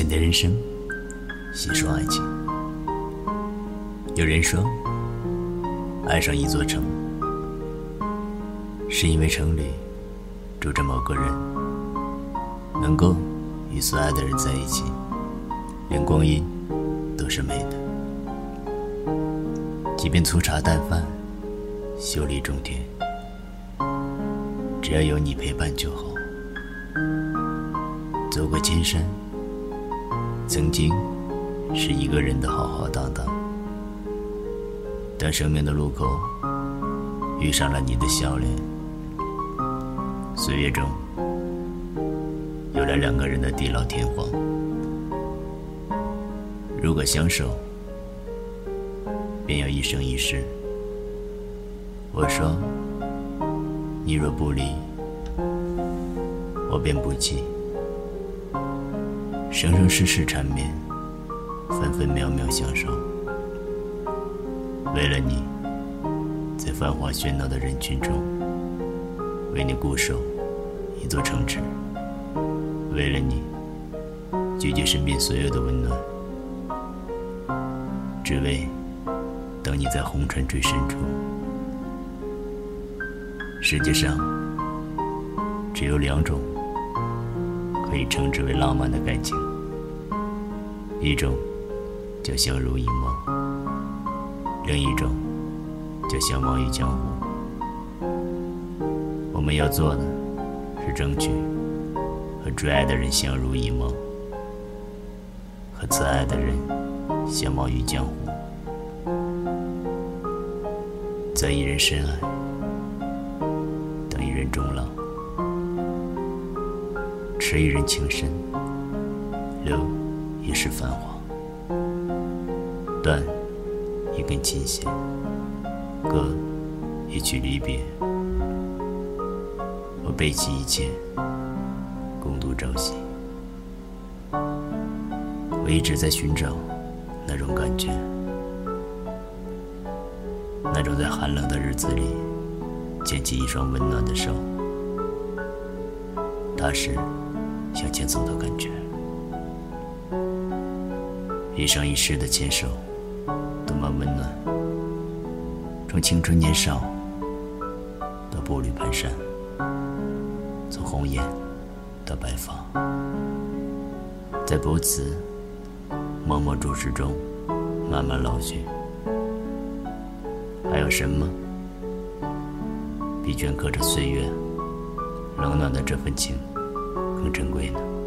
浅的人生，细说爱情。有人说，爱上一座城，是因为城里住着某个人，能够与所爱的人在一起，连光阴都是美的。即便粗茶淡饭，修理种田，只要有你陪伴就好。走过千山，曾经是一个人的浩浩荡荡。当生命的路口遇上了你的笑脸，岁月中有了两个人的地老天荒。如果相守，便要一生一世。我说，你若不离，我便不弃。生生世世缠绵，分分秒秒相守。为了你，在繁华喧闹的人群中，为你固守一座城池；为了你，拒绝身边所有的温暖，只为等你在红尘最深处。世界上只有两种。可以称之为浪漫的感情，一种叫相濡以沫，另一种叫相忘于江湖。我们要做的，是争取和最爱的人相濡以沫，和最爱的人相忘于江湖。在一人深爱，等一人终老。持一人情深，留一世繁华；断一根琴弦，歌一曲离别。我背弃一切，共度朝夕。我一直在寻找那种感觉，那种在寒冷的日子里牵起一双温暖的手，踏实。向前走的感觉，一生一世的牵手，多么温暖！从青春年少到步履蹒跚，从红颜到白发，在彼此默默注视中慢慢老去。还有什么比镌刻着岁月冷暖的这份情？更珍贵呢。